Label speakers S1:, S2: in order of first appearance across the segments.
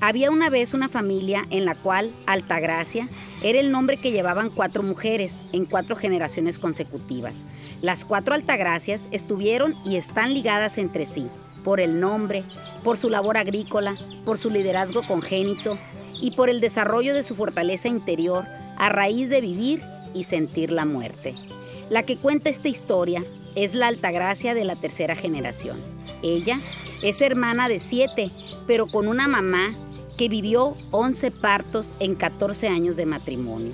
S1: Había una vez una familia en la cual Altagracia era el nombre que llevaban cuatro mujeres en cuatro generaciones consecutivas. Las cuatro Altagracias estuvieron y están ligadas entre sí, por el nombre, por su labor agrícola, por su liderazgo congénito y por el desarrollo de su fortaleza interior a raíz de vivir y sentir la muerte. La que cuenta esta historia es la Altagracia de la tercera generación. Ella es hermana de siete, pero con una mamá que vivió 11 partos en 14 años de matrimonio.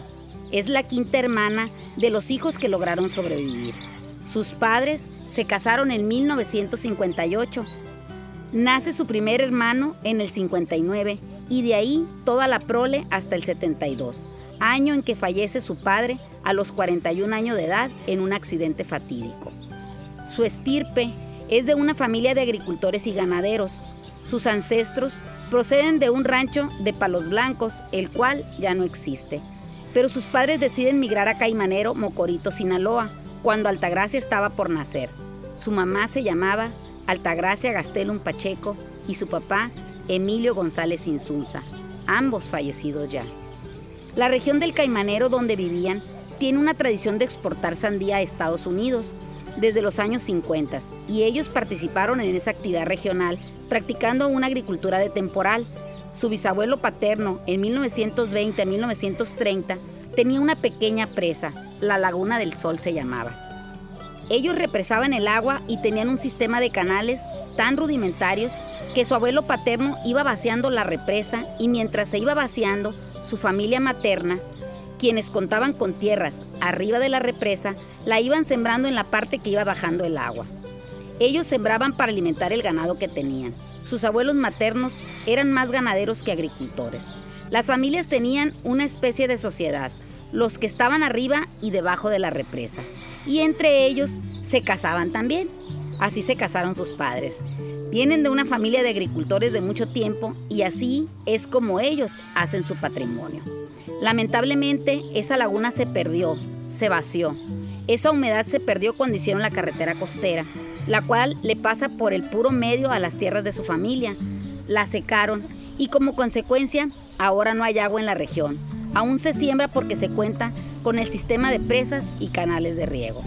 S1: Es la quinta hermana de los hijos que lograron sobrevivir. Sus padres se casaron en 1958. Nace su primer hermano en el 59 y de ahí toda la prole hasta el 72, año en que fallece su padre a los 41 años de edad en un accidente fatídico. Su estirpe es de una familia de agricultores y ganaderos. Sus ancestros Proceden de un rancho de Palos Blancos, el cual ya no existe. Pero sus padres deciden migrar a Caimanero, Mocorito, Sinaloa, cuando Altagracia estaba por nacer. Su mamá se llamaba Altagracia Gastelum Pacheco y su papá Emilio González Insunza, ambos fallecidos ya. La región del Caimanero donde vivían tiene una tradición de exportar sandía a Estados Unidos desde los años 50 y ellos participaron en esa actividad regional practicando una agricultura de temporal. Su bisabuelo paterno, en 1920 a 1930, tenía una pequeña presa, la Laguna del Sol se llamaba. Ellos represaban el agua y tenían un sistema de canales tan rudimentarios que su abuelo paterno iba vaciando la represa y mientras se iba vaciando, su familia materna, quienes contaban con tierras arriba de la represa, la iban sembrando en la parte que iba bajando el agua. Ellos sembraban para alimentar el ganado que tenían. Sus abuelos maternos eran más ganaderos que agricultores. Las familias tenían una especie de sociedad, los que estaban arriba y debajo de la represa. Y entre ellos se casaban también. Así se casaron sus padres. Vienen de una familia de agricultores de mucho tiempo y así es como ellos hacen su patrimonio. Lamentablemente, esa laguna se perdió, se vació. Esa humedad se perdió cuando hicieron la carretera costera la cual le pasa por el puro medio a las tierras de su familia. La secaron y como consecuencia ahora no hay agua en la región. Aún se siembra porque se cuenta con el sistema de presas y canales de riego.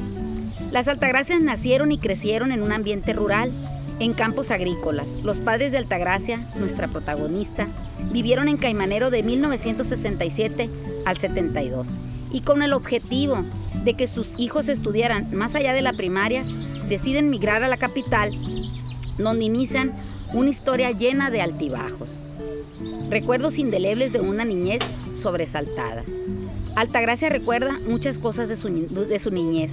S1: Las Altagracias nacieron y crecieron en un ambiente rural, en campos agrícolas. Los padres de Altagracia, nuestra protagonista, vivieron en Caimanero de 1967 al 72 y con el objetivo de que sus hijos estudiaran más allá de la primaria, deciden migrar a la capital, donde inician una historia llena de altibajos. Recuerdos indelebles de una niñez sobresaltada. Altagracia recuerda muchas cosas de su, de su niñez.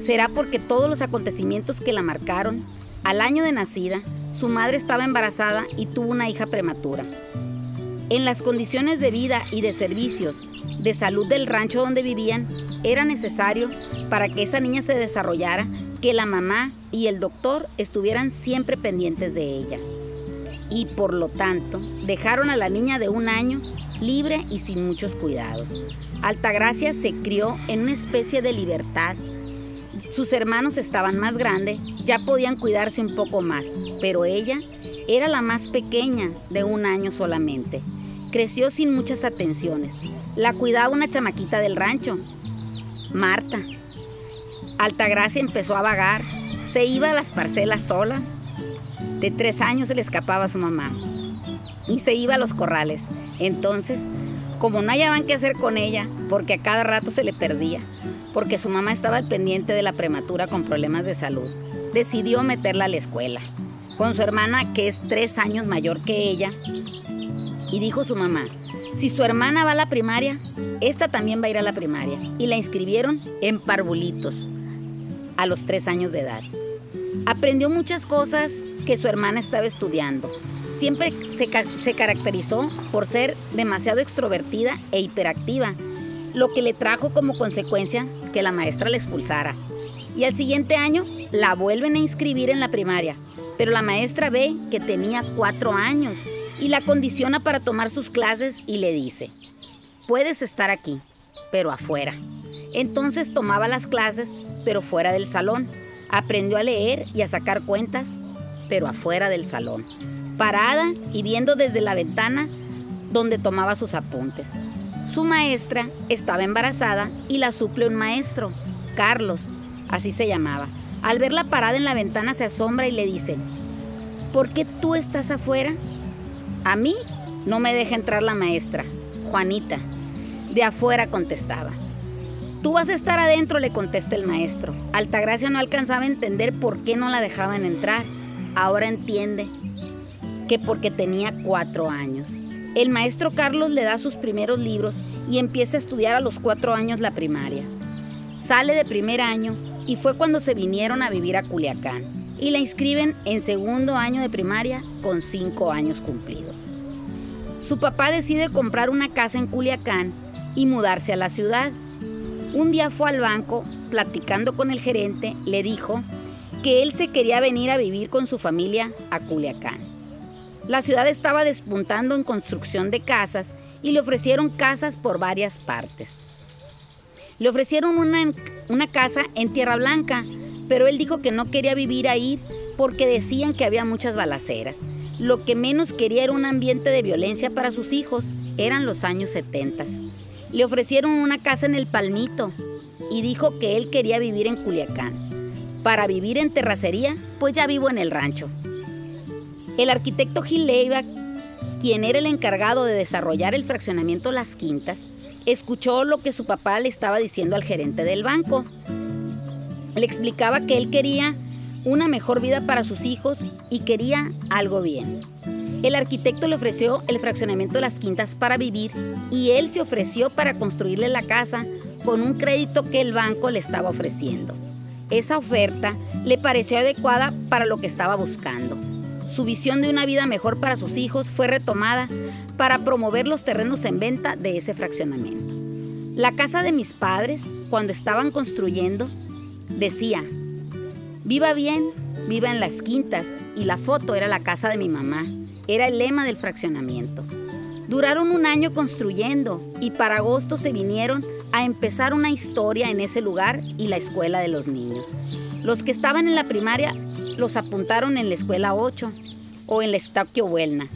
S1: Será porque todos los acontecimientos que la marcaron, al año de nacida, su madre estaba embarazada y tuvo una hija prematura. En las condiciones de vida y de servicios de salud del rancho donde vivían, era necesario para que esa niña se desarrollara que la mamá y el doctor estuvieran siempre pendientes de ella. Y por lo tanto, dejaron a la niña de un año libre y sin muchos cuidados. Altagracia se crió en una especie de libertad. Sus hermanos estaban más grandes, ya podían cuidarse un poco más, pero ella era la más pequeña de un año solamente. Creció sin muchas atenciones. La cuidaba una chamaquita del rancho, Marta, Altagracia empezó a vagar, se iba a las parcelas sola. De tres años se le escapaba a su mamá y se iba a los corrales. Entonces, como no hallaban qué hacer con ella, porque a cada rato se le perdía, porque su mamá estaba al pendiente de la prematura con problemas de salud, decidió meterla a la escuela, con su hermana que es tres años mayor que ella, y dijo su mamá, si su hermana va a la primaria, esta también va a ir a la primaria, y la inscribieron en parvulitos a los tres años de edad. Aprendió muchas cosas que su hermana estaba estudiando. Siempre se, se, caracterizó por ser demasiado extrovertida e hiperactiva, lo que le trajo como consecuencia que la maestra la expulsara. Y al siguiente año la vuelven a inscribir en la primaria, pero la maestra ve que tenía cuatro años y la condiciona para tomar sus clases y le dice, puedes estar aquí, pero afuera. Entonces tomaba las clases, pero fuera del salón. Aprendió a leer y a sacar cuentas, pero afuera del salón. parada y viendo desde la ventana donde tomaba sus apuntes. Su maestra estaba embarazada y la suple un maestro, Carlos, así se llamaba. Al verla parada en la ventana se asombra y le dice, ¿por qué tú estás afuera? A mí no me deja entrar la maestra, Juanita. De afuera contestaba. Tú vas a estar adentro, le contesta el maestro. Altagracia no alcanzaba a entender por qué no la dejaban entrar. Ahora entiende que porque tenía cuatro años. El maestro Carlos le da sus primeros libros y empieza a estudiar a los cuatro años la primaria. Sale de primer año y fue cuando se vinieron a vivir a Culiacán y la inscriben en segundo año de primaria con cinco años cumplidos. Su papá decide comprar una casa en Culiacán y mudarse a la ciudad. Un día fue al banco, platicando con el gerente, le dijo que él se quería venir a vivir con su familia a Culiacán. La ciudad estaba despuntando en construcción de casas y le ofrecieron casas por varias partes. Le ofrecieron una, una casa en Tierra Blanca, pero él dijo que no quería vivir ahí porque decían que había muchas balaceras. Lo que menos quería era un ambiente de violencia para sus hijos. Eran los años 70. Le ofrecieron una casa en el Palmito y dijo que él quería vivir en Culiacán. Para vivir en terracería, pues ya vivo en el rancho. El arquitecto Gil Leiva, quien era el encargado de desarrollar el fraccionamiento Las Quintas, escuchó lo que su papá le estaba diciendo al gerente del banco. Le explicaba que él quería una mejor vida para sus hijos y quería algo bien. El arquitecto le ofreció el fraccionamiento de las quintas para vivir y él se ofreció para construirle la casa con un crédito que el banco le estaba ofreciendo. Esa oferta le pareció adecuada para lo que estaba buscando. Su visión de una vida mejor para sus hijos fue retomada para promover los terrenos en venta de ese fraccionamiento. La casa de mis padres, cuando estaban construyendo, decía, viva bien, viva en las quintas, y la foto era la casa de mi mamá, era el lema del fraccionamiento. Duraron un año construyendo y para agosto se vinieron a empezar una historia en ese lugar y la escuela de los niños. Los que estaban en la primaria los apuntaron en la escuela 8 o en la Estaquio Huelna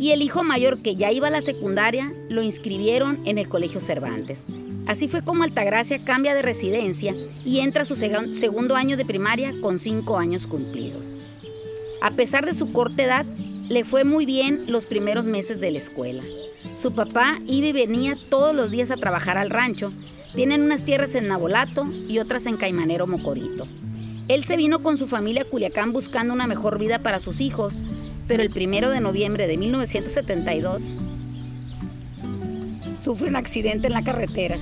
S1: y el hijo mayor que ya iba a la secundaria lo inscribieron en el Colegio Cervantes. Así fue como Altagracia cambia de residencia y entra a su segundo año de primaria con cinco años cumplidos. A pesar de su corta edad, le fue muy bien los primeros meses de la escuela. Su papá iba y venía todos los días a trabajar al rancho. Tienen unas tierras en Nabolato y otras en Caimanero Mocorito. Él se vino con su familia a Culiacán buscando una mejor vida para sus hijos, pero el primero de noviembre de 1972 sufre un accidente en la carretera.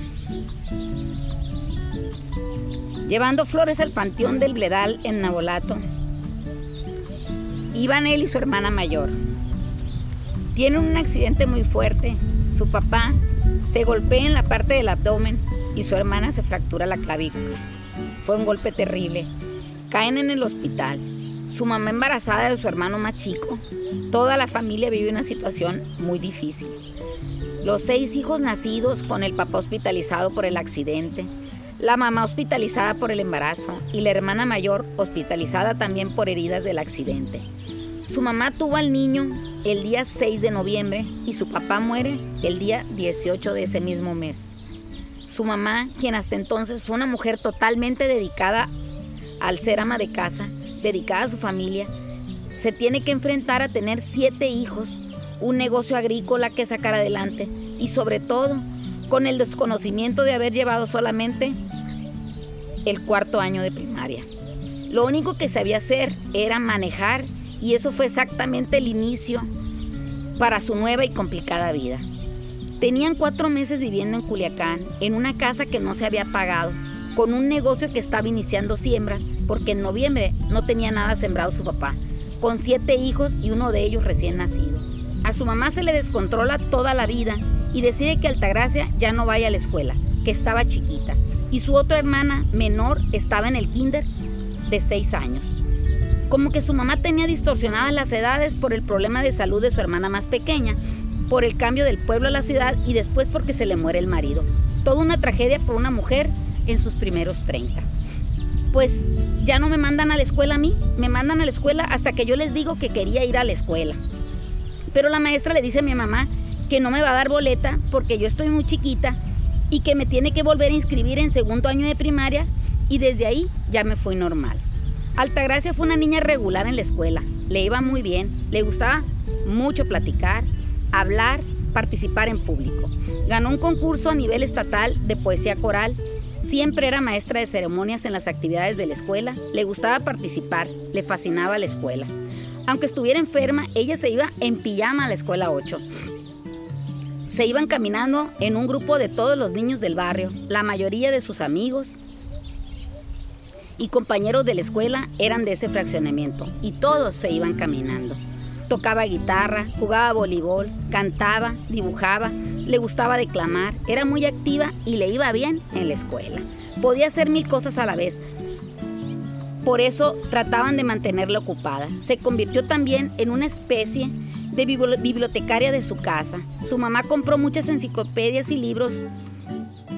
S1: Llevando flores al panteón del Bledal en Nabolato, iban él y su hermana mayor. Tienen un accidente muy fuerte. Su papá se golpea en la parte del abdomen y su hermana se fractura la clavícula. Fue un golpe terrible. Caen en el hospital su mamá embarazada de su hermano más chico. Toda la familia vive una situación muy difícil. Los seis hijos nacidos con el papá hospitalizado por el accidente, la mamá hospitalizada por el embarazo y la hermana mayor hospitalizada también por heridas del accidente. Su mamá tuvo al niño el día 6 de noviembre y su papá muere el día 18 de ese mismo mes. Su mamá, quien hasta entonces fue una mujer totalmente dedicada al ser ama de casa, dedicada a su familia, se tiene que enfrentar a tener siete hijos, un negocio agrícola que sacar adelante y sobre todo con el desconocimiento de haber llevado solamente el cuarto año de primaria. Lo único que sabía hacer era manejar y eso fue exactamente el inicio para su nueva y complicada vida. Tenían cuatro meses viviendo en Culiacán, en una casa que no se había pagado, con un negocio que estaba iniciando siembras, porque en noviembre no tenía nada sembrado su papá, con siete hijos y uno de ellos recién nacido. A su mamá se le descontrola toda la vida y decide que Altagracia ya no vaya a la escuela, que estaba chiquita, y su otra hermana menor estaba en el kinder de seis años. Como que su mamá tenía distorsionadas las edades por el problema de salud de su hermana más pequeña, por el cambio del pueblo a la ciudad y después porque se le muere el marido. Toda una tragedia por una mujer en sus primeros 30. Pues ya no me mandan a la escuela a mí, me mandan a la escuela hasta que yo les digo que quería ir a la escuela. Pero la maestra le dice a mi mamá que no me va a dar boleta porque yo estoy muy chiquita y que me tiene que volver a inscribir en segundo año de primaria y desde ahí ya me fui normal. Altagracia fue una niña regular en la escuela, le iba muy bien, le gustaba mucho platicar, hablar, participar en público. Ganó un concurso a nivel estatal de poesía coral, siempre era maestra de ceremonias en las actividades de la escuela, le gustaba participar, le fascinaba la escuela. Aunque estuviera enferma, ella se iba en pijama a la escuela 8. Se iban caminando en un grupo de todos los niños del barrio, la mayoría de sus amigos y compañeros de la escuela eran de ese fraccionamiento y todos se iban caminando. Tocaba guitarra, jugaba voleibol, cantaba, dibujaba, le gustaba declamar, era muy activa y le iba bien en la escuela. Podía hacer mil cosas a la vez. Por eso trataban de mantenerla ocupada. Se convirtió también en una especie de bibliotecaria de su casa. Su mamá compró muchas enciclopedias y libros.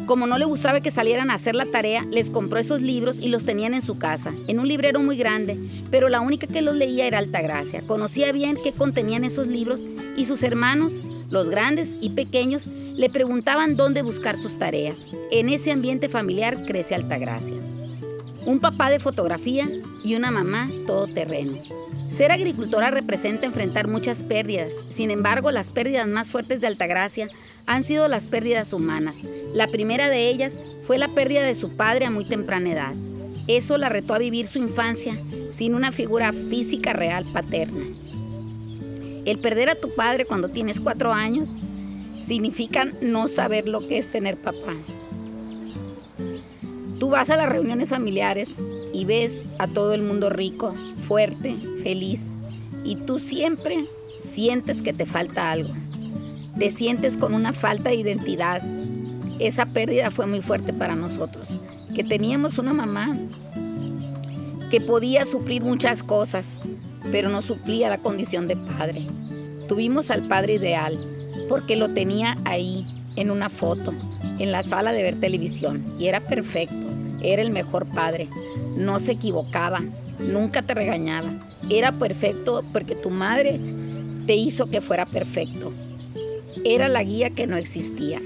S1: Como no le gustaba que salieran a hacer la tarea, les compró esos libros y los tenían en su casa, en un librero muy grande, pero la única que los leía era Altagracia. Conocía bien qué contenían esos libros y sus hermanos, los grandes y pequeños, le preguntaban dónde buscar sus tareas. En ese ambiente familiar crece Altagracia. Un papá de fotografía y una mamá todoterreno. Ser agricultora representa enfrentar muchas pérdidas, sin embargo las pérdidas más fuertes de Altagracia han sido las pérdidas humanas. La primera de ellas fue la pérdida de su padre a muy temprana edad. Eso la retó a vivir su infancia sin una figura física real paterna. El perder a tu padre cuando tienes cuatro años significa no saber lo que es tener papá. Tú vas a las reuniones familiares y ves a todo el mundo rico, fuerte, feliz. Y tú siempre sientes que te falta algo. Te sientes con una falta de identidad. Esa pérdida fue muy fuerte para nosotros. Que teníamos una mamá que podía suplir muchas cosas, pero no suplía la condición de padre. Tuvimos al padre ideal porque lo tenía ahí, en una foto, en la sala de ver televisión, y era perfecto, era el mejor padre, no se equivocaba, nunca te regañaba. Era perfecto porque tu madre te hizo que fuera perfecto. Era la guía que no existía.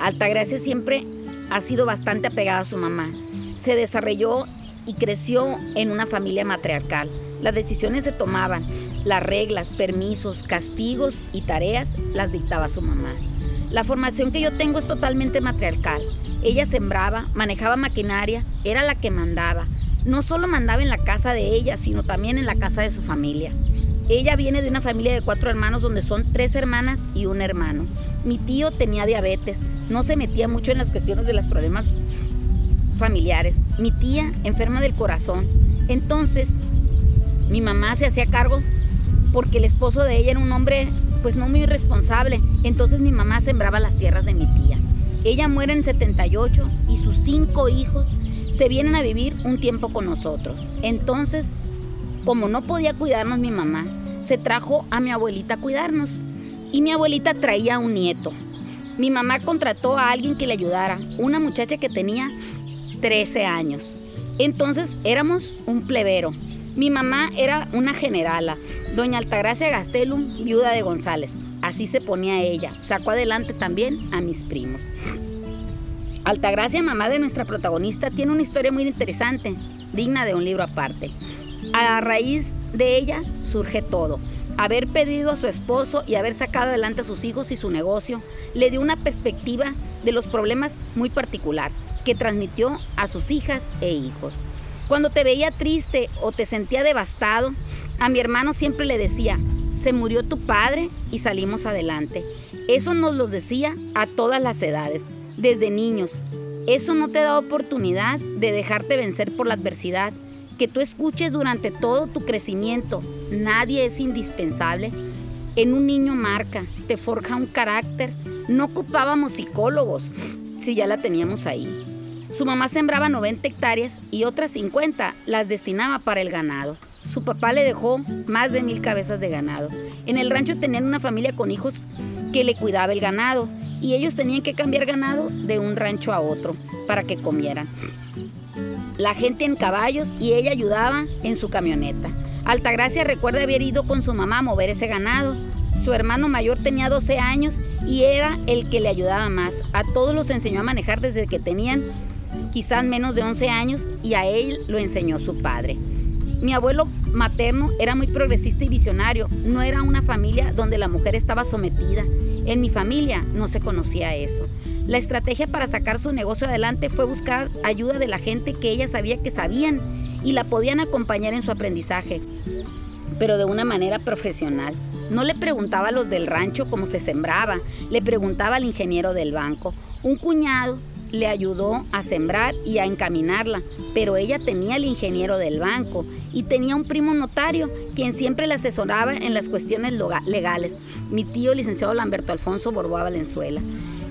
S1: Altagracia siempre ha sido bastante apegada a su mamá. Se desarrolló creció en una familia matriarcal. Las decisiones se tomaban, las reglas, permisos, castigos y tareas las dictaba su mamá. La formación que yo tengo es totalmente matriarcal. Ella sembraba, manejaba maquinaria, era la que mandaba. No solo mandaba en la casa de ella, sino también en la casa de su familia. Ella viene de una familia de cuatro hermanos donde son tres hermanas y un hermano. Mi tío tenía diabetes, no se metía mucho en las cuestiones de los problemas familiares. Mi tía enferma del corazón. Entonces, mi mamá se hacía cargo porque el esposo de ella era un hombre pues no muy responsable. Entonces mi mamá sembraba las tierras de mi tía. Ella muere en 78 y sus cinco hijos se vienen a vivir un tiempo con nosotros. Entonces, como no podía cuidarnos mi mamá, se trajo a mi abuelita a cuidarnos. Y mi abuelita traía un nieto. Mi mamá contrató a alguien que le ayudara, una muchacha que tenía 13 años. Entonces éramos un plebero. Mi mamá era una generala, doña Altagracia Gastelum, viuda de González. Así se ponía ella. Sacó adelante también a mis primos. Altagracia, mamá de nuestra protagonista, tiene una historia muy interesante, digna de un libro aparte. A raíz de ella surge todo. Haber pedido a su esposo y haber sacado adelante a sus hijos y su negocio le dio una perspectiva de los problemas muy particular que transmitió a sus hijas e hijos. Cuando te veía triste o te sentía devastado, a mi hermano siempre le decía, se murió tu padre y salimos adelante. Eso nos lo decía a todas las edades, desde niños. Eso no te da oportunidad de dejarte vencer por la adversidad, que tú escuches durante todo tu crecimiento. Nadie es indispensable. En un niño marca, te forja un carácter. No ocupábamos psicólogos si ya la teníamos ahí. Su mamá sembraba 90 hectáreas y otras 50 las destinaba para el ganado. Su papá le dejó más de mil cabezas de ganado. En el rancho tenían una familia con hijos que le cuidaba el ganado y ellos tenían que cambiar ganado de un rancho a otro para que comieran. La gente en caballos y ella ayudaba en su camioneta. Altagracia recuerda haber ido con su mamá a mover ese ganado. Su hermano mayor tenía 12 años y era el que le ayudaba más. A todos los enseñó a manejar desde que tenían quizás menos de 11 años y a él lo enseñó su padre. Mi abuelo materno era muy progresista y visionario. No era una familia donde la mujer estaba sometida. En mi familia no se conocía eso. La estrategia para sacar su negocio adelante fue buscar ayuda de la gente que ella sabía que sabían y la podían acompañar en su aprendizaje, pero de una manera profesional. No le preguntaba a los del rancho cómo se sembraba, le preguntaba al ingeniero del banco. Un cuñado le ayudó a sembrar y a encaminarla, pero ella tenía al ingeniero del banco y tenía un primo notario quien siempre le asesoraba en las cuestiones legales, mi tío licenciado Lamberto Alfonso Borboa Valenzuela.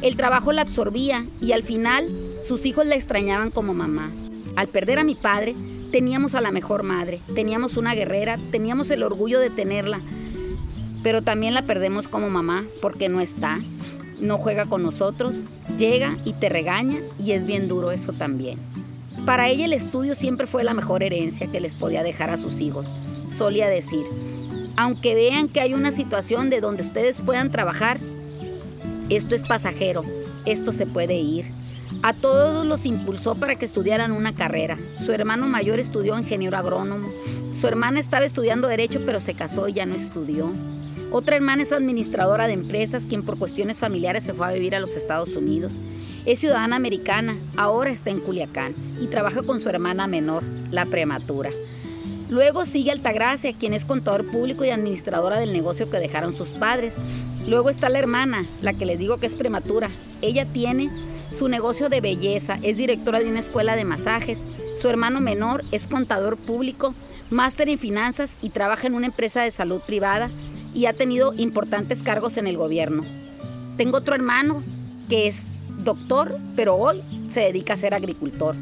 S1: El trabajo la absorbía y al final sus hijos la extrañaban como mamá. Al perder a mi padre, teníamos a la mejor madre, teníamos una guerrera, teníamos el orgullo de tenerla, pero también la perdemos como mamá porque no está, no juega con nosotros, llega y te regaña y es bien duro eso también. Para ella el estudio siempre fue la mejor herencia que les podía dejar a sus hijos. Solía decir, aunque vean que hay una situación de donde ustedes puedan trabajar, esto es pasajero, esto se puede ir. A todos los impulsó para que estudiaran una carrera. Su hermano mayor estudió ingeniero agrónomo. Su hermana estaba estudiando derecho pero se casó y ya no estudió. Otra hermana es administradora de empresas, quien por cuestiones familiares se fue a vivir a los Estados Unidos. Es ciudadana americana, ahora está en Culiacán y trabaja con su hermana menor, la prematura. Luego sigue Altagracia, quien es contador público y administradora del negocio que dejaron sus padres. Luego está la hermana, la que les digo que es prematura. Ella tiene su negocio de belleza, es directora de una escuela de masajes. Su hermano menor es contador público, máster en finanzas y trabaja en una empresa de salud privada y ha tenido importantes cargos en el gobierno. Tengo otro hermano que es doctor, pero hoy se dedica a ser agricultor.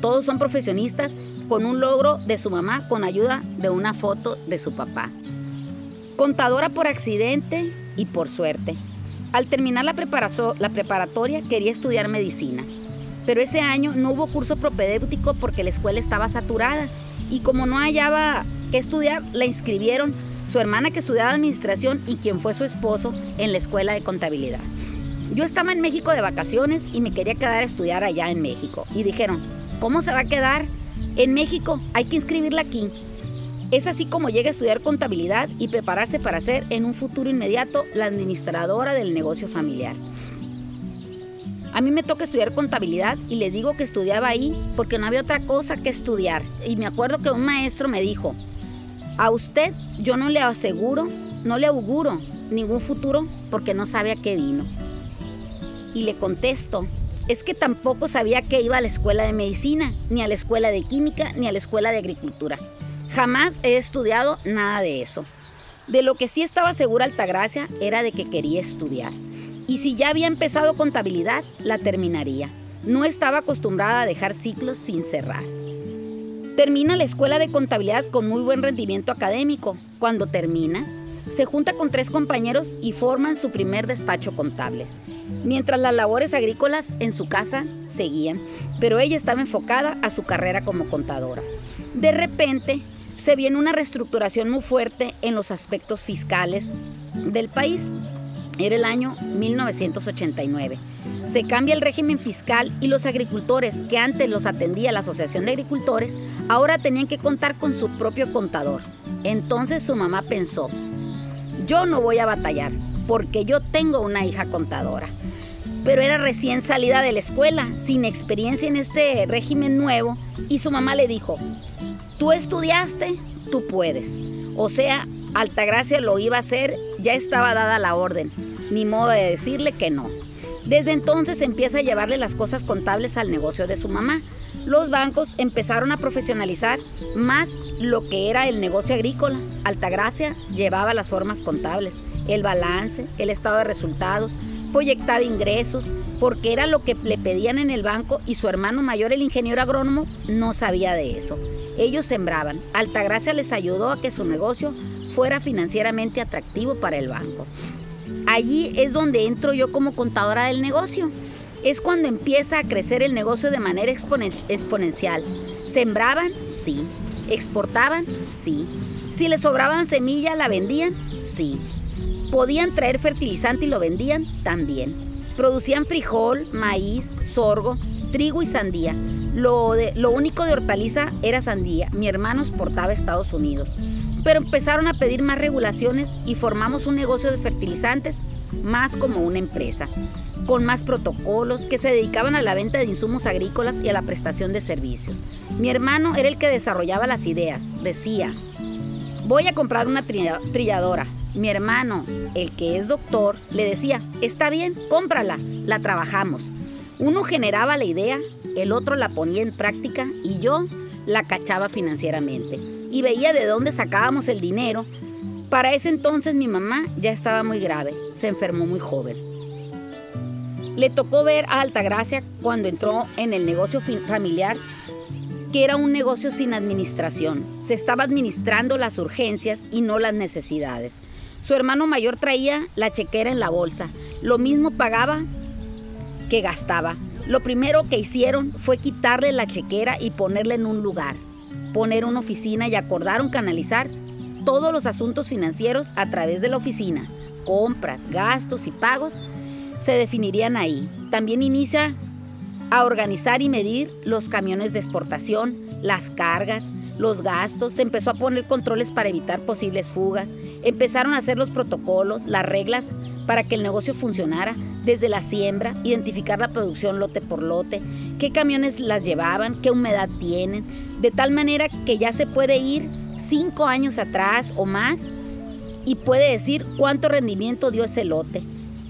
S1: Todos son profesionistas con un logro de su mamá con ayuda de una foto de su papá. Contadora por accidente y por suerte. Al terminar la, la preparatoria quería estudiar medicina, pero ese año no hubo curso propedéutico porque la escuela estaba saturada y como no hallaba qué estudiar, la inscribieron su hermana que estudiaba administración y quien fue su esposo en la escuela de contabilidad. Yo estaba en México de vacaciones y me quería quedar a estudiar allá en México. Y dijeron, ¿cómo se va a quedar en México? Hay que inscribirla aquí. Es así como llega a estudiar contabilidad y prepararse para ser en un futuro inmediato la administradora del negocio familiar. A mí me toca estudiar contabilidad y le digo que estudiaba ahí porque no había otra cosa que estudiar. Y me acuerdo que un maestro me dijo, a usted yo no le aseguro, no le auguro ningún futuro porque no sabe a qué vino. Y le contesto, es que tampoco sabía que iba a la escuela de medicina, ni a la escuela de química, ni a la escuela de agricultura. Jamás he estudiado nada de eso. De lo que sí estaba segura Altagracia era de que quería estudiar. Y si ya había empezado contabilidad, la terminaría. No estaba acostumbrada a dejar ciclos sin cerrar. Termina la escuela de contabilidad con muy buen rendimiento académico. Cuando termina, se junta con tres compañeros y forman su primer despacho contable. Mientras las labores agrícolas en su casa seguían, pero ella estaba enfocada a su carrera como contadora. De repente, se viene una reestructuración muy fuerte en los aspectos fiscales del país. Era el año 1989 se cambia el régimen fiscal y los agricultores que antes los atendía la Asociación de Agricultores, ahora tenían que contar con su propio contador. Entonces su mamá pensó, yo no voy a batallar porque yo tengo una hija contadora. Pero era recién salida de la escuela, sin experiencia en este régimen nuevo, y su mamá le dijo, tú estudiaste, tú puedes. O sea, Altagracia lo iba a hacer, ya estaba dada la orden, ni modo de decirle que no. Desde entonces empieza a llevarle las cosas contables al negocio de su mamá. Los bancos empezaron a profesionalizar más lo que era el negocio agrícola. Altagracia llevaba las formas contables, el balance, el estado de resultados, proyectaba ingresos, porque era lo que le pedían en el banco y su hermano mayor, el ingeniero agrónomo, no sabía de eso. Ellos sembraban. Altagracia les ayudó a que su negocio fuera financieramente atractivo para el banco. Allí es donde entro yo como contadora del negocio. Es cuando empieza a crecer el negocio de manera exponencial. ¿Sembraban? Sí. ¿Exportaban? Sí. Si les sobraban semilla, ¿la vendían? Sí. ¿Podían traer fertilizante y lo vendían? También. Producían frijol, maíz, sorgo, trigo y sandía. Lo, lo único de hortaliza era sandía. Mi hermano exportaba a Estados Unidos. Pero empezaron a pedir más regulaciones y formamos un negocio de fertilizantes más como una empresa, con más protocolos que se dedicaban a la venta de insumos agrícolas y a la prestación de servicios. Mi hermano era el que desarrollaba las ideas. Decía, voy a comprar una trilladora. Mi hermano, el que es doctor, le decía, está bien, cómprala, la trabajamos. Uno generaba la idea, el otro la ponía en práctica y yo la cachaba financieramente. Y veía de dónde sacábamos el dinero. Para ese entonces mi mamá ya estaba muy grave, se enfermó muy joven. Le tocó ver a Altagracia cuando entró en el negocio familiar, que era un negocio sin administración. Se estaba administrando las urgencias y no las necesidades. Su hermano mayor traía la chequera en la bolsa. Lo mismo pagaba que gastaba. Lo primero que hicieron fue quitarle la chequera y ponerla en un lugar, poner una oficina y acordaron canalizar todos los asuntos financieros a través de la oficina. Compras, gastos y pagos se definirían ahí. También inicia a organizar y medir los camiones de exportación, las cargas, los gastos, se empezó a poner controles para evitar posibles fugas, empezaron a hacer los protocolos, las reglas para que el negocio funcionara, desde la siembra, identificar la producción lote por lote, qué camiones las llevaban, qué humedad tienen, de tal manera que ya se puede ir cinco años atrás o más y puede decir cuánto rendimiento dio ese lote.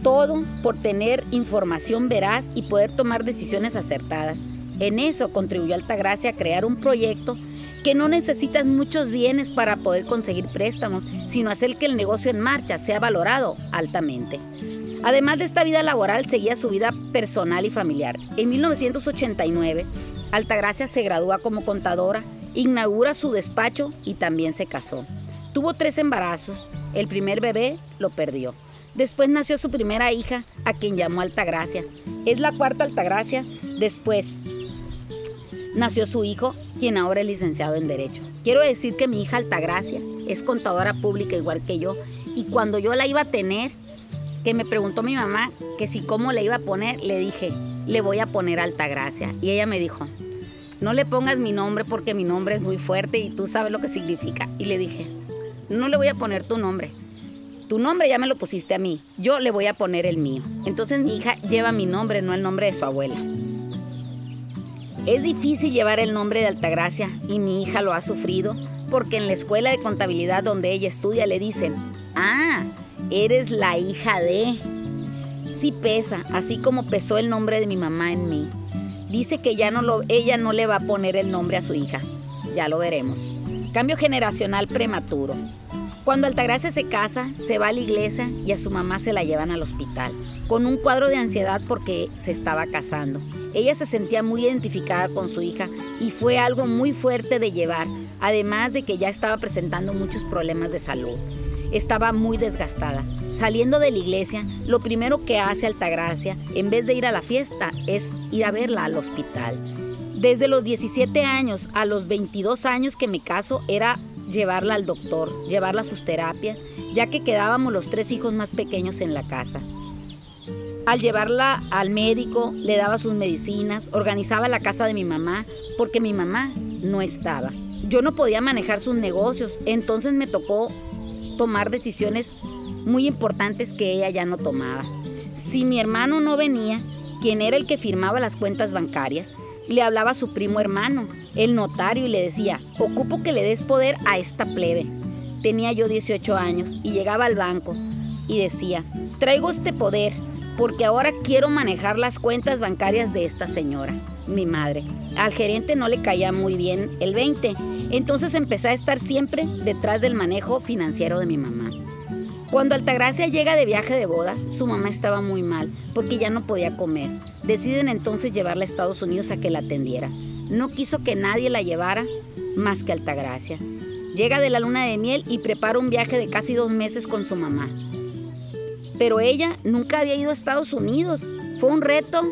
S1: Todo por tener información veraz y poder tomar decisiones acertadas. En eso contribuyó Altagracia a crear un proyecto que no necesitas muchos bienes para poder conseguir préstamos, sino hacer que el negocio en marcha sea valorado altamente. Además de esta vida laboral, seguía su vida personal y familiar. En 1989, Altagracia se gradúa como contadora, inaugura su despacho y también se casó. Tuvo tres embarazos. El primer bebé lo perdió. Después nació su primera hija, a quien llamó Altagracia. Es la cuarta Altagracia. Después nació su hijo, quien ahora es licenciado en Derecho. Quiero decir que mi hija Altagracia es contadora pública igual que yo. Y cuando yo la iba a tener, que me preguntó mi mamá que si cómo le iba a poner, le dije, le voy a poner Altagracia. Y ella me dijo, no le pongas mi nombre porque mi nombre es muy fuerte y tú sabes lo que significa. Y le dije, no le voy a poner tu nombre. Tu nombre ya me lo pusiste a mí, yo le voy a poner el mío. Entonces mi hija lleva mi nombre, no el nombre de su abuela. Es difícil llevar el nombre de Altagracia y mi hija lo ha sufrido porque en la escuela de contabilidad donde ella estudia le dicen, ah, eres la hija de... Sí pesa, así como pesó el nombre de mi mamá en mí. Dice que ya no lo, ella no le va a poner el nombre a su hija. Ya lo veremos. Cambio generacional prematuro. Cuando Altagracia se casa, se va a la iglesia y a su mamá se la llevan al hospital, con un cuadro de ansiedad porque se estaba casando. Ella se sentía muy identificada con su hija y fue algo muy fuerte de llevar, además de que ya estaba presentando muchos problemas de salud. Estaba muy desgastada. Saliendo de la iglesia, lo primero que hace Altagracia, en vez de ir a la fiesta, es ir a verla al hospital. Desde los 17 años a los 22 años que me caso, era llevarla al doctor, llevarla a sus terapias, ya que quedábamos los tres hijos más pequeños en la casa. Al llevarla al médico, le daba sus medicinas, organizaba la casa de mi mamá, porque mi mamá no estaba. Yo no podía manejar sus negocios, entonces me tocó tomar decisiones muy importantes que ella ya no tomaba. Si mi hermano no venía, quien era el que firmaba las cuentas bancarias, le hablaba a su primo hermano, el notario, y le decía, ocupo que le des poder a esta plebe. Tenía yo 18 años y llegaba al banco y decía, traigo este poder porque ahora quiero manejar las cuentas bancarias de esta señora, mi madre. Al gerente no le caía muy bien el 20, entonces empecé a estar siempre detrás del manejo financiero de mi mamá. Cuando Altagracia llega de viaje de boda, su mamá estaba muy mal porque ya no podía comer. Deciden entonces llevarla a Estados Unidos a que la atendiera. No quiso que nadie la llevara más que Altagracia. Llega de la luna de miel y prepara un viaje de casi dos meses con su mamá. Pero ella nunca había ido a Estados Unidos. Fue un reto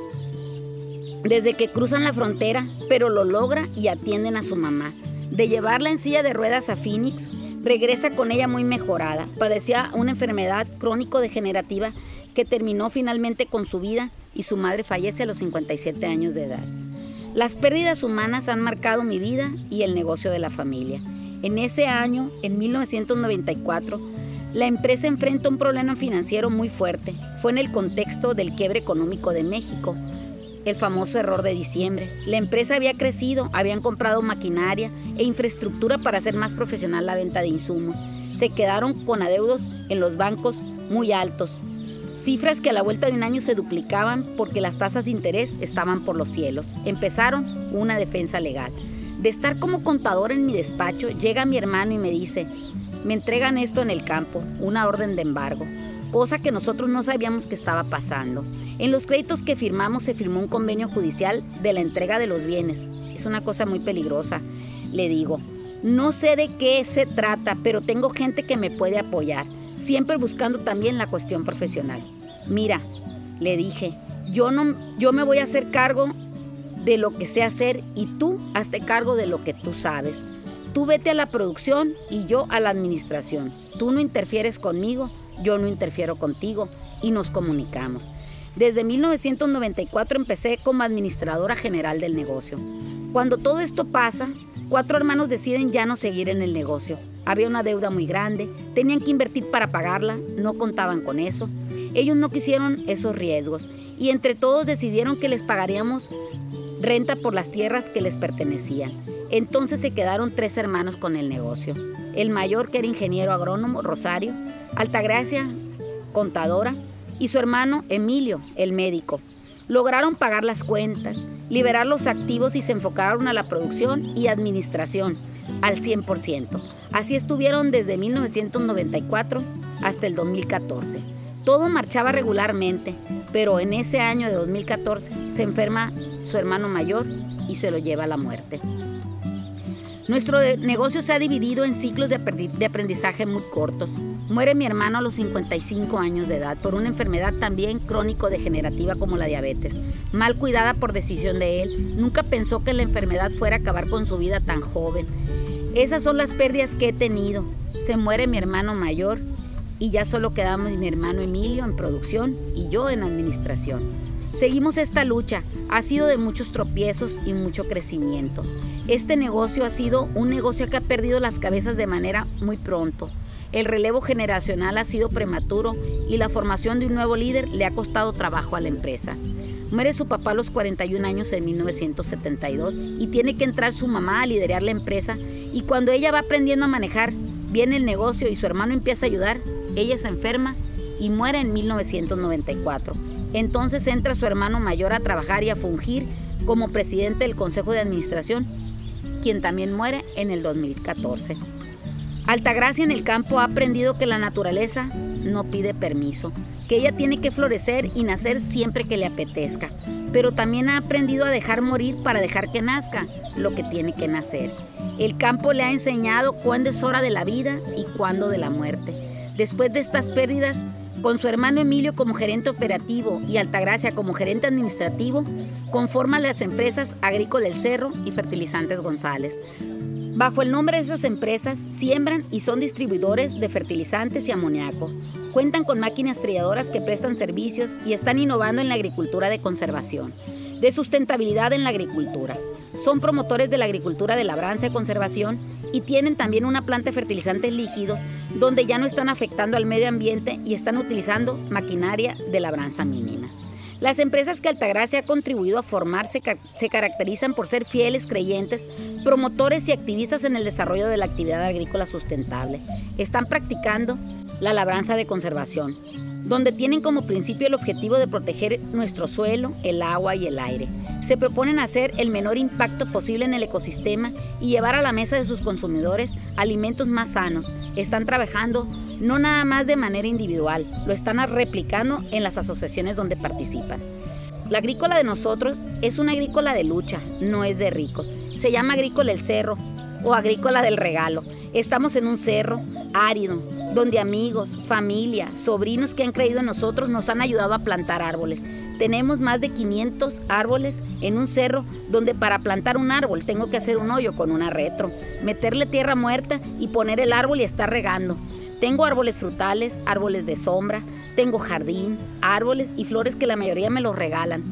S1: desde que cruzan la frontera, pero lo logra y atienden a su mamá. De llevarla en silla de ruedas a Phoenix, regresa con ella muy mejorada. Padecía una enfermedad crónico-degenerativa que terminó finalmente con su vida y su madre fallece a los 57 años de edad. Las pérdidas humanas han marcado mi vida y el negocio de la familia. En ese año, en 1994, la empresa enfrenta un problema financiero muy fuerte. Fue en el contexto del quiebre económico de México, el famoso error de diciembre. La empresa había crecido, habían comprado maquinaria e infraestructura para hacer más profesional la venta de insumos. Se quedaron con adeudos en los bancos muy altos. Cifras que a la vuelta de un año se duplicaban porque las tasas de interés estaban por los cielos. Empezaron una defensa legal. De estar como contador en mi despacho, llega mi hermano y me dice, me entregan esto en el campo, una orden de embargo cosa que nosotros no sabíamos que estaba pasando. En los créditos que firmamos se firmó un convenio judicial de la entrega de los bienes. Es una cosa muy peligrosa, le digo. No sé de qué se trata, pero tengo gente que me puede apoyar, siempre buscando también la cuestión profesional. Mira, le dije, yo no yo me voy a hacer cargo de lo que sé hacer y tú hazte cargo de lo que tú sabes. Tú vete a la producción y yo a la administración. Tú no interfieres conmigo, yo no interfiero contigo y nos comunicamos. Desde 1994 empecé como administradora general del negocio. Cuando todo esto pasa, cuatro hermanos deciden ya no seguir en el negocio. Había una deuda muy grande, tenían que invertir para pagarla, no contaban con eso. Ellos no quisieron esos riesgos y entre todos decidieron que les pagaríamos renta por las tierras que les pertenecían. Entonces se quedaron tres hermanos con el negocio. El mayor, que era ingeniero agrónomo, Rosario, Altagracia, contadora, y su hermano Emilio, el médico. Lograron pagar las cuentas, liberar los activos y se enfocaron a la producción y administración al 100%. Así estuvieron desde 1994 hasta el 2014. Todo marchaba regularmente, pero en ese año de 2014 se enferma su hermano mayor y se lo lleva a la muerte. Nuestro negocio se ha dividido en ciclos de aprendizaje muy cortos. Muere mi hermano a los 55 años de edad por una enfermedad también crónico-degenerativa como la diabetes, mal cuidada por decisión de él. Nunca pensó que la enfermedad fuera a acabar con su vida tan joven. Esas son las pérdidas que he tenido. Se muere mi hermano mayor y ya solo quedamos mi hermano Emilio en producción y yo en administración. Seguimos esta lucha, ha sido de muchos tropiezos y mucho crecimiento. Este negocio ha sido un negocio que ha perdido las cabezas de manera muy pronto. El relevo generacional ha sido prematuro y la formación de un nuevo líder le ha costado trabajo a la empresa. Muere su papá a los 41 años en 1972 y tiene que entrar su mamá a liderar la empresa y cuando ella va aprendiendo a manejar bien el negocio y su hermano empieza a ayudar, ella se enferma y muere en 1994. Entonces entra su hermano mayor a trabajar y a fungir como presidente del Consejo de Administración quien también muere en el 2014. Altagracia en el campo ha aprendido que la naturaleza no pide permiso, que ella tiene que florecer y nacer siempre que le apetezca, pero también ha aprendido a dejar morir para dejar que nazca lo que tiene que nacer. El campo le ha enseñado cuándo es hora de la vida y cuándo de la muerte. Después de estas pérdidas, con su hermano Emilio como gerente operativo y Altagracia como gerente administrativo, conforman las empresas Agrícola El Cerro y Fertilizantes González. Bajo el nombre de esas empresas, siembran y son distribuidores de fertilizantes y amoníaco. Cuentan con máquinas trilladoras que prestan servicios y están innovando en la agricultura de conservación, de sustentabilidad en la agricultura. Son promotores de la agricultura de labranza y conservación y tienen también una planta de fertilizantes líquidos donde ya no están afectando al medio ambiente y están utilizando maquinaria de labranza mínima. Las empresas que Altagracia ha contribuido a formar se, se, caracterizan por ser fieles creyentes, promotores y activistas en el desarrollo de la actividad agrícola sustentable. Están practicando la labranza de conservación, donde tienen como principio el objetivo de proteger nuestro suelo, el agua y el aire. Se proponen hacer el menor impacto posible en el ecosistema y llevar a la mesa de sus consumidores alimentos más sanos. Están trabajando no nada más de manera individual, lo están replicando en las asociaciones donde participan. La agrícola de nosotros es una agrícola de lucha, no es de ricos. Se llama agrícola el cerro o agrícola del regalo. Estamos en un cerro árido, donde amigos, familia, sobrinos que han creído en nosotros nos han ayudado a plantar árboles. Tenemos más de 500 árboles en un cerro donde para plantar un árbol tengo que hacer un hoyo con una retro, meterle tierra muerta y poner el árbol y estar regando. Tengo árboles frutales, árboles de sombra, tengo jardín, árboles y flores que la mayoría me los regalan.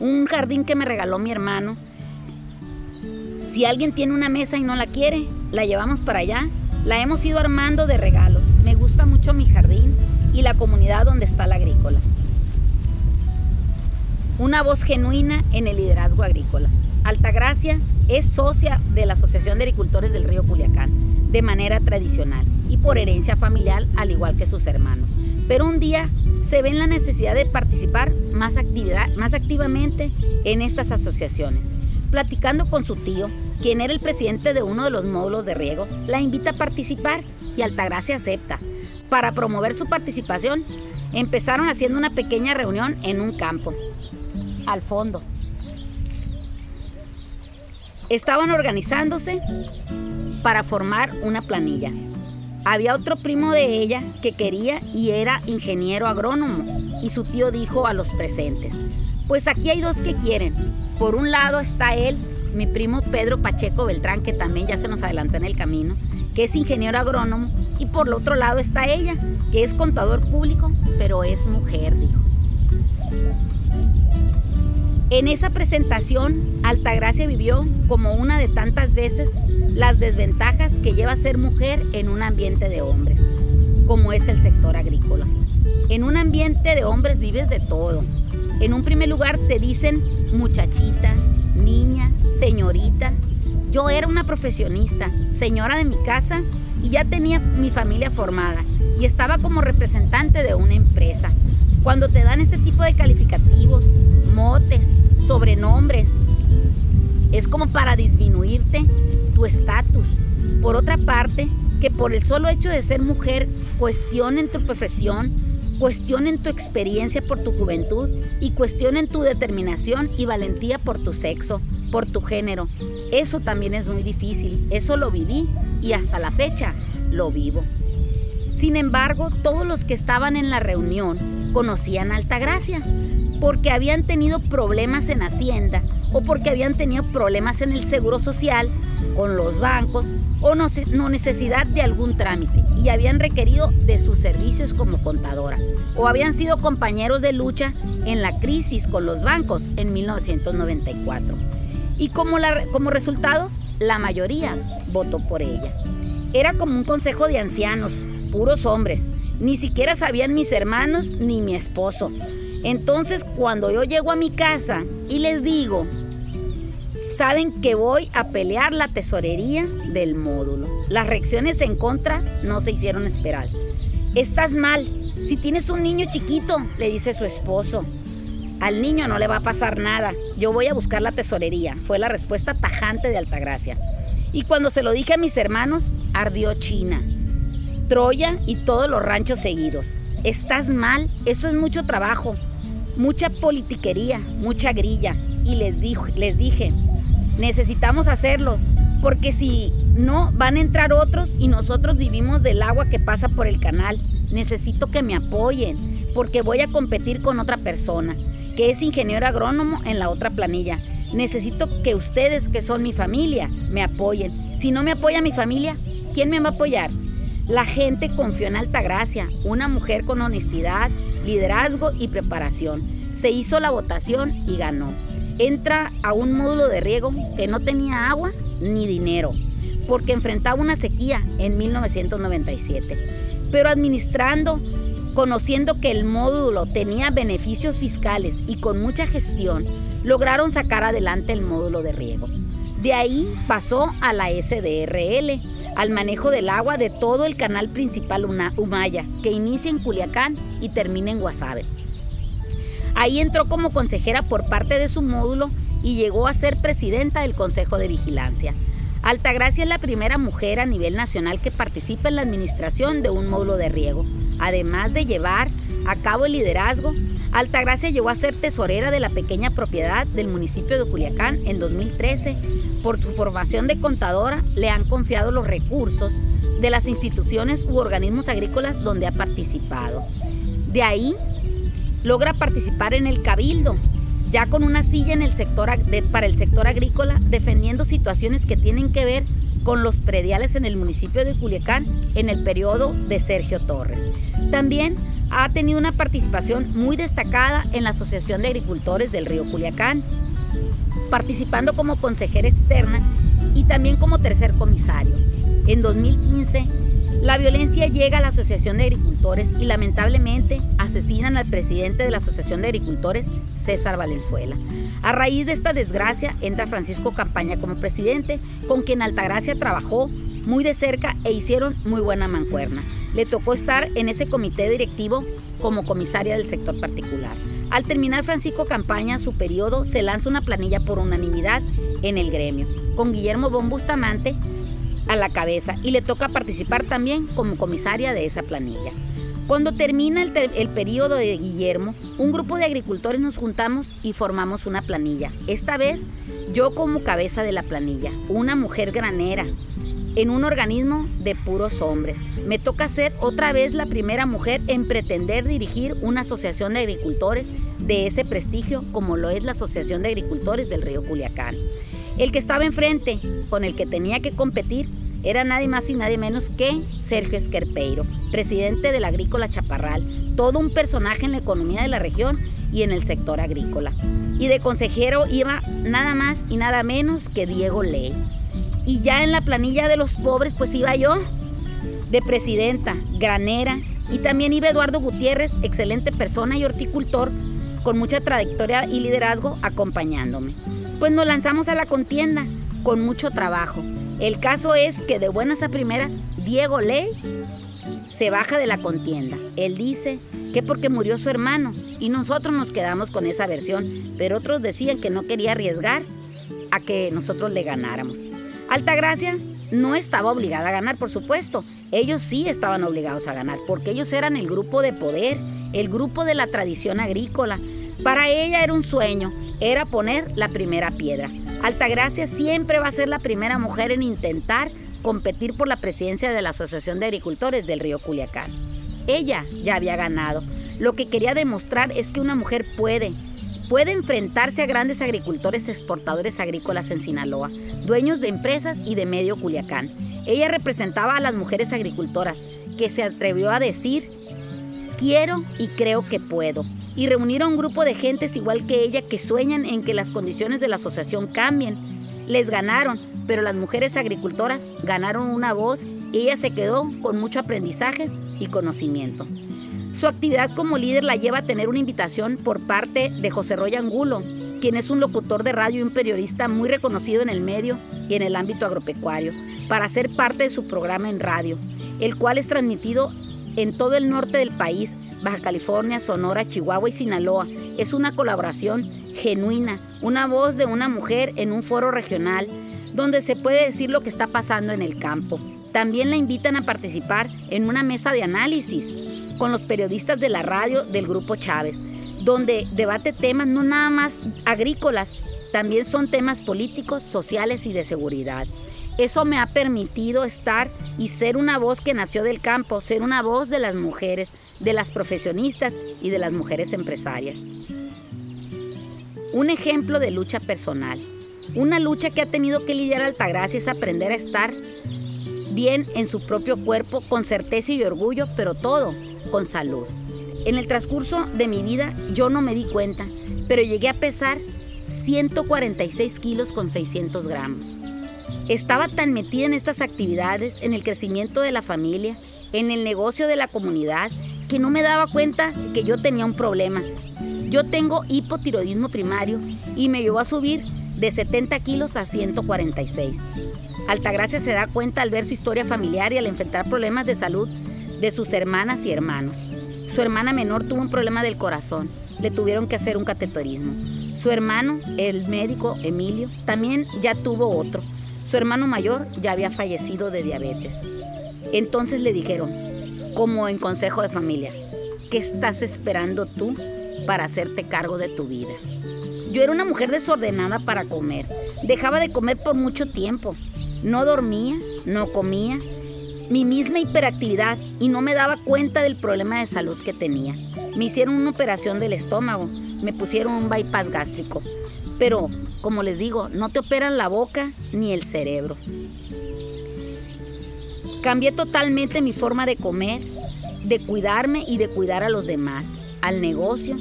S1: Un jardín que me regaló mi hermano. Si alguien tiene una mesa y no la quiere, la llevamos para allá. La hemos ido armando de regalos. Mucho mi jardín y la comunidad donde está la agrícola. Una voz genuina en el liderazgo agrícola. Altagracia es socia de la Asociación de Agricultores del Río Culiacán de manera tradicional y por herencia familiar al igual que sus hermanos. Pero un día se ven la necesidad de participar más, actividad, más activamente en estas asociaciones. Platicando con su tío, quien era el presidente de uno de los módulos de riego, la invita a participar y Altagracia acepta. Para promover su participación, empezaron haciendo una pequeña reunión en un campo, al fondo. Estaban organizándose para formar una planilla. Había otro primo de ella que quería y era ingeniero agrónomo y su tío dijo a los presentes, pues aquí hay dos que quieren. Por un lado está él, mi primo Pedro Pacheco Beltrán, que también ya se nos adelantó en el camino, que es ingeniero agrónomo, y por el otro lado está ella, que es contador público, pero es mujer, dijo. En esa presentación, Altagracia vivió, como una de tantas veces, las desventajas que lleva ser mujer en un ambiente de hombres, como es el sector agrícola. En un ambiente de hombres vives de todo. En un primer lugar te dicen muchachita, niña, señorita. Yo era una profesionista, señora de mi casa y ya tenía mi familia formada y estaba como representante de una empresa. Cuando te dan este tipo de calificativos, motes, sobrenombres, es como para disminuirte tu estatus. Por otra parte, que por el solo hecho de ser mujer cuestionen tu profesión, cuestionen tu experiencia por tu juventud y cuestionen tu determinación y valentía por tu sexo, por tu género. Eso también es muy difícil. Eso lo viví y hasta la fecha lo vivo. Sin embargo, todos los que estaban en la reunión conocían Altagracia porque habían tenido problemas en Hacienda o porque habían tenido problemas en el Seguro Social, con los bancos o no, no, necesidad de algún trámite y habían requerido de sus servicios como contadora o habían sido compañeros de lucha en la crisis con los bancos en 1994. Y como, como resultado, la mayoría votó por ella. Era como un consejo de ancianos, puros hombres. Ni siquiera sabían mis hermanos ni mi esposo. Entonces, cuando yo llego a mi casa y les digo, saben que voy a pelear la tesorería del módulo. Las reacciones en contra no se hicieron esperar. Estás mal. Si tienes un niño chiquito, le dice su esposo. Al niño no le va a pasar nada. Yo voy a buscar la tesorería. Fue la respuesta tajante de Altagracia. Y cuando se lo dije a mis hermanos, ardió China, Troya y todos los ranchos seguidos. Estás mal, eso es mucho trabajo mucha politiquería, mucha grilla. Y les, dijo, les dije, necesitamos hacerlo, porque si no, van a entrar otros y nosotros vivimos del agua que pasa por el canal. Necesito que me apoyen, porque voy a competir con otra persona, que es ingeniero agrónomo en la otra planilla. Necesito que ustedes, que son mi familia, me apoyen. Si no me apoya mi familia, ¿quién me va a apoyar? La gente confió en Altagracia, una mujer con honestidad, liderazgo y preparación. Se hizo la votación y ganó. Entra a un módulo de riego que no tenía agua ni dinero, porque enfrentaba una sequía en 1997. Pero administrando, conociendo que el módulo tenía beneficios fiscales y con mucha gestión, lograron sacar adelante el módulo de riego. De ahí pasó a la SDRL, al manejo del agua de todo el canal principal Humaya, que inicia en Culiacán y termina en Guasave. Ahí entró como consejera por parte de su módulo y llegó a ser presidenta del Consejo de Vigilancia. Altagracia es la primera mujer a nivel nacional que participa en la administración de un módulo de riego, además de llevar a cabo el liderazgo. Altagracia llegó a ser tesorera de la pequeña propiedad del municipio de Culiacán en 2013 por su formación de contadora, le han confiado los recursos de las instituciones u organismos agrícolas donde ha participado. De ahí logra participar en el cabildo, ya con una silla en el sector, para el sector agrícola, defendiendo situaciones que tienen que ver con los prediales en el municipio de Culiacán en el periodo de Sergio Torres. También ha tenido una participación muy destacada en la Asociación de Agricultores del Río Culiacán, participando como consejera externa y también como tercer comisario. En 2015, la violencia llega a la Asociación de Agricultores y lamentablemente asesinan al presidente de la Asociación de Agricultores, César Valenzuela. A raíz de esta desgracia entra Francisco Campaña como presidente, con quien Altagracia trabajó muy de cerca e hicieron muy buena mancuerna. Le tocó estar en ese comité directivo como comisaria del sector particular. Al terminar Francisco Campaña su periodo, se lanza una planilla por unanimidad en el gremio, con Guillermo Bon Bustamante a la cabeza y le toca participar también como comisaria de esa planilla. Cuando termina el, el, periodo de Guillermo, un grupo de agricultores nos juntamos y formamos una planilla. Esta vez yo como cabeza de la planilla, una mujer granera, en un organismo de puros hombres. Me toca ser otra vez la primera mujer en pretender dirigir una asociación de agricultores de ese prestigio como lo es la Asociación de Agricultores del Río Culiacán. El que estaba enfrente, con el que tenía que competir, era nadie más y nadie menos que Sergio Esquerpeiro, presidente de la Agrícola Chaparral, todo un personaje en la economía de la región y en el sector agrícola. Y de consejero iba nada más y nada menos que Diego Ley. Y ya en la planilla de los pobres pues iba yo, de presidenta, granera, y también iba Eduardo Gutiérrez, excelente persona y horticultor, con mucha trayectoria y liderazgo acompañándome. Pues nos lanzamos a la contienda con mucho trabajo el caso es que de buenas a primeras, Diego Ley se baja de la contienda. Él dice que porque murió su hermano y nosotros nos quedamos con esa versión, pero otros decían que no quería arriesgar a que nosotros le ganáramos. Altagracia no estaba obligada a ganar, por supuesto. Ellos sí estaban obligados a ganar, porque ellos eran el grupo de poder, el grupo de la tradición agrícola. Para ella era un sueño, era poner la primera piedra. Altagracia siempre va a ser la primera mujer en intentar competir por la presidencia de la Asociación de Agricultores del Río Culiacán. Ella ya había ganado. Lo que quería demostrar es que una mujer puede, puede enfrentarse a grandes agricultores exportadores agrícolas en Sinaloa, dueños de empresas y de medio Culiacán. Ella representaba a las mujeres agricultoras, que se atrevió a decir, quiero y creo que puedo y reunir a un grupo de gentes igual que ella que sueñan en que las condiciones de la asociación cambien. Les ganaron, pero las mujeres agricultoras ganaron una voz y ella se quedó con mucho aprendizaje y conocimiento. Su actividad como líder la lleva a tener una invitación por parte de José Roy Angulo, quien es un locutor de radio y un periodista muy reconocido en el medio y en el ámbito agropecuario, para ser parte de su programa en radio, el cual es transmitido en todo el norte del país Baja California, Sonora, Chihuahua y Sinaloa. Es una colaboración genuina, una voz de una mujer en un foro regional donde se puede decir lo que está pasando en el campo. También la invitan a participar en una mesa de análisis con los periodistas de la radio del Grupo Chávez, donde debate temas no nada más agrícolas, también son temas políticos, sociales y de seguridad. Eso me ha permitido estar y ser una voz que nació del campo, ser una voz de las mujeres, de las profesionistas y de las mujeres empresarias. Un ejemplo de lucha personal. Una lucha que ha tenido que lidiar Altagracia es aprender a estar bien en su propio cuerpo, con certeza y orgullo, pero todo con salud. En el transcurso de mi vida yo no me di cuenta, pero llegué a pesar 146 kilos con 600 gramos. Estaba tan metida en estas actividades, en el crecimiento de la familia, en el negocio de la comunidad, que no me daba cuenta que yo tenía un problema. Yo tengo hipotiroidismo primario y me llevó a subir de 70 kilos a 146. Altagracia se da cuenta al ver su historia familiar y al enfrentar problemas de salud de sus hermanas y hermanos. Su hermana menor tuvo un problema del corazón. Le tuvieron que hacer un cateterismo. Su hermano, el médico Emilio, también ya tuvo otro. Su hermano mayor ya había fallecido de diabetes. Entonces le dijeron, como en consejo de familia. ¿Qué estás esperando tú para hacerte cargo de tu vida? Yo era una mujer desordenada para comer. Dejaba de comer por mucho tiempo. No dormía, no comía mi misma hiperactividad y no me daba cuenta del problema de salud que tenía. Me hicieron una operación del estómago, me pusieron un bypass gástrico. Pero, como les digo, no te operan la boca ni el cerebro. Cambié totalmente mi forma de comer, de cuidarme y de cuidar a los demás, al negocio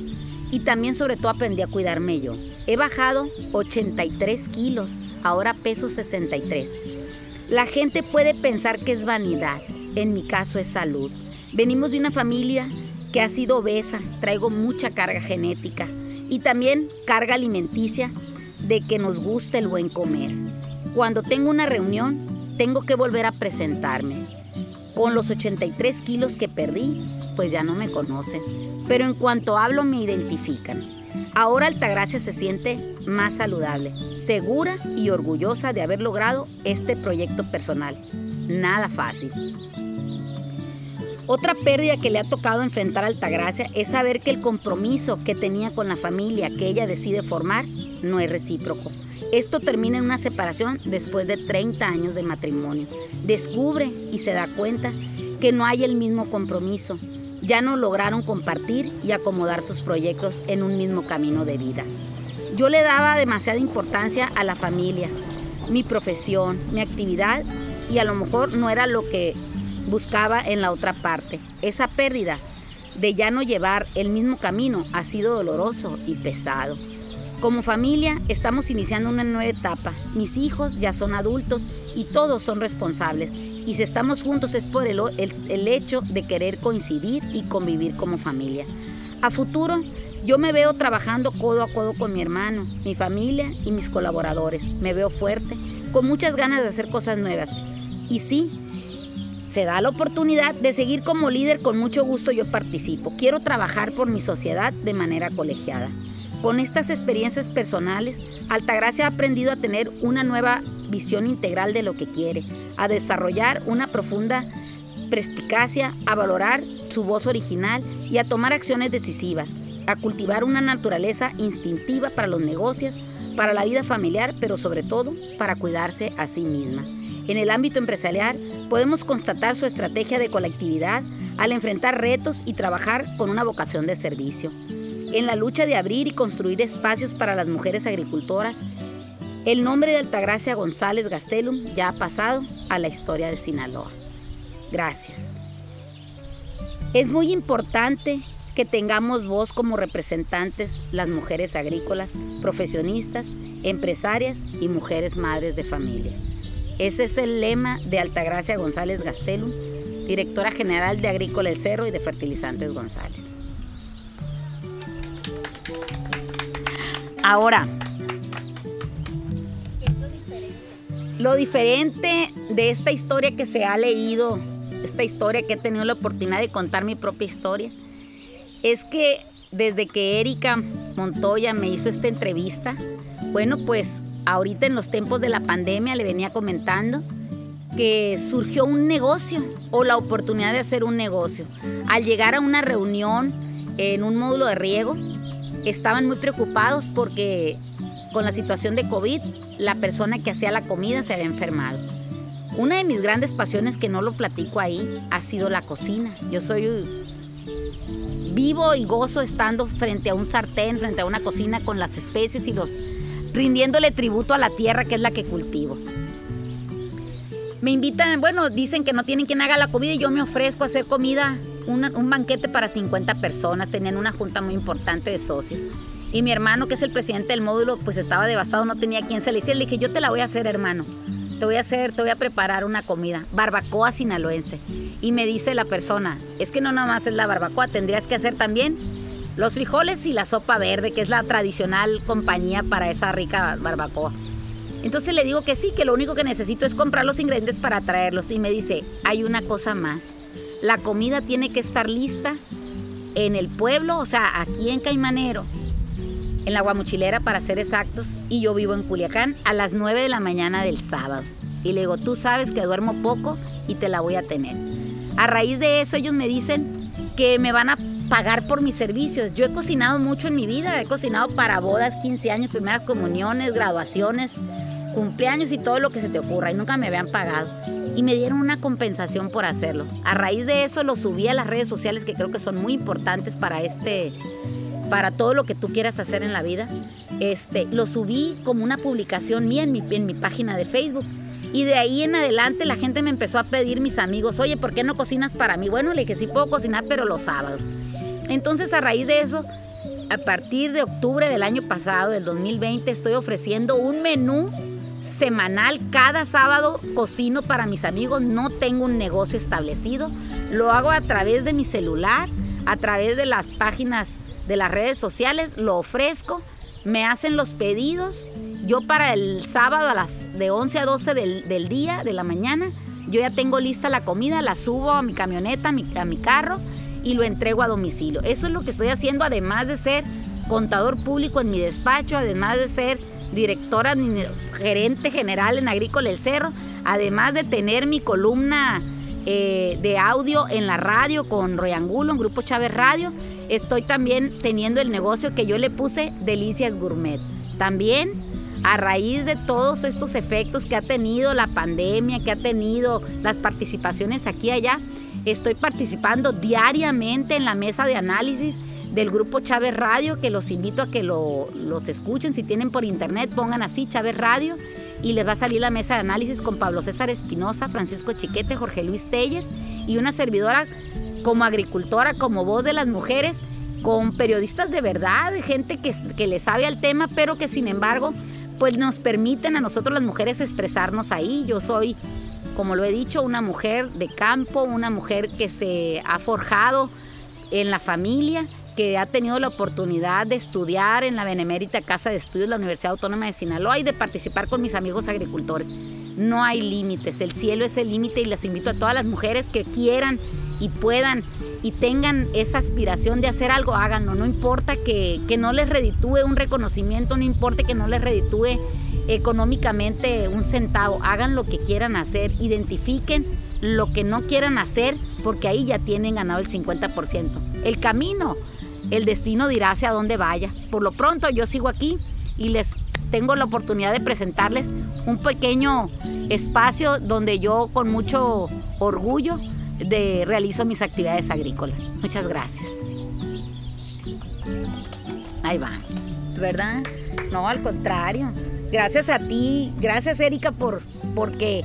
S1: y también sobre todo aprendí a cuidarme yo. He bajado 83 kilos, ahora peso 63. La gente puede pensar que es vanidad, en mi caso es salud. Venimos de una familia que ha sido obesa, traigo mucha carga genética y también carga alimenticia de que nos gusta el buen comer. Cuando tengo una reunión, tengo que volver a presentarme. Con los 83 kilos que perdí, pues ya no me conocen, pero en cuanto hablo me identifican. Ahora Altagracia se siente más saludable, segura y orgullosa de haber logrado este proyecto personal. Nada fácil. Otra pérdida que le ha tocado enfrentar a Altagracia es saber que el compromiso que tenía con la familia que ella decide formar no es recíproco. Esto termina en una separación después de 30 años de matrimonio. Descubre y se da cuenta que no hay el mismo compromiso, ya no lograron compartir y acomodar sus proyectos en un mismo camino de vida. Yo le daba demasiada importancia a la familia, mi profesión, mi actividad y a lo mejor no era lo que buscaba en la otra parte. Esa pérdida de ya no llevar el mismo camino ha sido doloroso y pesado. Como familia estamos iniciando una nueva etapa. Mis hijos ya son adultos y todos son responsables y si estamos juntos es por el, hecho de querer coincidir y convivir como familia. A futuro, yo me veo trabajando codo a codo con mi hermano, mi familia y mis colaboradores. Me veo fuerte, con muchas ganas de hacer cosas nuevas. Y sí, se da la oportunidad de seguir como líder, con mucho gusto yo participo. Quiero trabajar por mi sociedad de manera colegiada. Con estas experiencias personales, Altagracia ha aprendido a tener una nueva visión integral de lo que quiere, a desarrollar una profunda perspicacia, a valorar su voz original y a tomar acciones decisivas, a cultivar una naturaleza instintiva para los negocios, para la vida familiar, pero sobre todo para cuidarse a sí misma. En el ámbito empresarial podemos constatar su estrategia de colectividad al enfrentar retos y trabajar con una vocación de servicio en la lucha de abrir y construir espacios para las mujeres agricultoras, el nombre de Altagracia González Gastelum ya ha pasado a la historia de Sinaloa. Gracias. Es muy importante que tengamos voz como representantes las mujeres agrícolas, profesionistas, empresarias y mujeres madres de familia. Ese es el lema de Altagracia González Gastelum, directora general de Agrícola El Cerro y de Fertilizantes González. Ahora, lo diferente de esta historia que se ha leído, esta historia que he tenido la oportunidad de contar mi propia historia, es que desde que Erika Montoya me hizo esta entrevista, bueno, pues ahorita en los tiempos de la pandemia le venía comentando que surgió un negocio o la oportunidad de hacer un negocio. Al llegar a una reunión en un módulo de riego, estaban muy preocupados porque con la situación de COVID, la persona que hacía la comida se había enfermado. Una de mis grandes pasiones, que no lo platico ahí, ha sido la cocina. Yo soy vivo y gozo estando frente a un sartén, frente a una cocina con las especies y los rindiéndole tributo a la tierra que es la que cultivo. Me invitan, bueno, dicen que no tienen quien haga la comida y yo me ofrezco a hacer comida un banquete para 50 personas, tenían una junta muy importante de socios. Y mi hermano, que es el presidente del módulo, pues estaba devastado, no tenía quien se le hiciera. Le dije, yo te la voy a hacer, hermano. Te voy a hacer, te voy a preparar una comida, barbacoa sinaloense. Y me dice la persona, es que no nada más es la barbacoa, tendrías que hacer también los frijoles y la sopa verde, que es la tradicional compañía para esa rica barbacoa. Entonces le digo que sí, que lo único que necesito es comprar los ingredientes para traerlos. Y me dice, hay una cosa más la comida tiene que estar lista en el pueblo, o sea, aquí en Caimanero, en la Guamuchilera para ser exactos, y yo vivo en Culiacán a las 9 de la mañana del sábado. Y le digo, tú sabes que duermo poco y te la voy a tener. A raíz de eso ellos me dicen que me van a pagar por mis servicios. Yo he cocinado mucho en mi vida, he cocinado para bodas, 15 años, primeras comuniones, graduaciones, cumpleaños y todo lo que se te ocurra y nunca me habían pagado. y me dieron una compensación por hacerlo. A raíz de eso lo subí a las redes sociales que creo que son muy importantes para este para todo lo que tú quieras hacer en la vida. Este, lo subí como una publicación mía en mi, en mi página de Facebook. Y de ahí en adelante la gente me empezó a pedir mis amigos, oye, ¿por qué no cocinas para mí? Bueno, le dije, sí puedo cocinar, pero los sábados. Entonces a raíz de eso, a partir de octubre del año pasado, del 2020, estoy ofreciendo un menú semanal. Cada sábado cocino para mis amigos. No tengo un negocio establecido. Lo hago a través de mi celular, a través de las páginas de las redes sociales. Lo ofrezco. Me hacen los pedidos. Yo para el sábado a las de 11 a 12 del, día, de la mañana, yo ya tengo lista la comida, la subo a mi camioneta, a mi, a mi carro y lo entrego a domicilio. Eso es lo que estoy haciendo además de ser contador público en mi despacho, además de ser directora, gerente general en Agrícola El Cerro, además de tener mi columna eh, de audio en la radio con Roy Angulo, en Grupo Chávez Radio, estoy también teniendo el negocio que yo le puse Delicias Gourmet. También a raíz de todos estos efectos que ha tenido la pandemia, que ha tenido las participaciones aquí y allá, estoy participando diariamente en la mesa de análisis del grupo Chávez Radio, que los invito a que lo, los escuchen. Si tienen por internet, pongan así Chávez Radio y les va a salir la mesa de análisis con Pablo César Espinosa, Francisco Chiquete, Jorge Luis Telles y una servidora como agricultora, como voz de las mujeres, con periodistas de verdad, gente que, que le sabe al tema, pero que sin embargo, pues nos permiten a nosotros las mujeres expresarnos ahí. Yo soy, como lo he dicho, una mujer de campo, una mujer que se ha forjado en la familia que ha tenido la oportunidad de estudiar en la Benemérita Casa de Estudios de la Universidad Autónoma de Sinaloa y de participar con mis amigos agricultores. No hay límites, el cielo es el límite y les invito a todas las mujeres que quieran y puedan y tengan esa aspiración de hacer algo, háganlo. No importa que, que no les reditúe un reconocimiento, no importa que no les reditúe económicamente un centavo, hagan lo que quieran hacer, identifiquen lo que no quieran hacer, porque ahí ya tienen ganado el 50%. El camino el destino dirá hacia dónde vaya. Por lo pronto yo sigo aquí y les tengo la oportunidad de presentarles un pequeño espacio donde yo con mucho orgullo de, realizo mis actividades agrícolas. Muchas gracias. Ahí va, ¿verdad? No, al contrario. Gracias a ti, gracias Erika por porque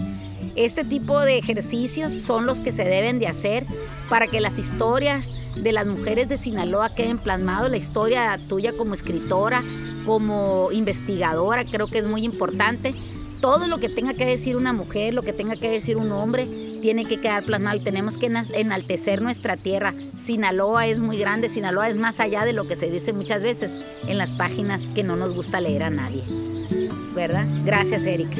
S1: este tipo de ejercicios son los que se deben de hacer para que las historias de las mujeres de Sinaloa queden plasmado, la historia tuya como escritora, como investigadora, creo que es muy importante. Todo lo que tenga que decir una mujer, lo que tenga que decir un hombre, tiene que quedar plasmado y tenemos que enaltecer nuestra tierra. Sinaloa es muy grande, Sinaloa es más allá de lo que se dice muchas veces en las páginas que no nos gusta leer a nadie. ¿Verdad? Gracias, Erika.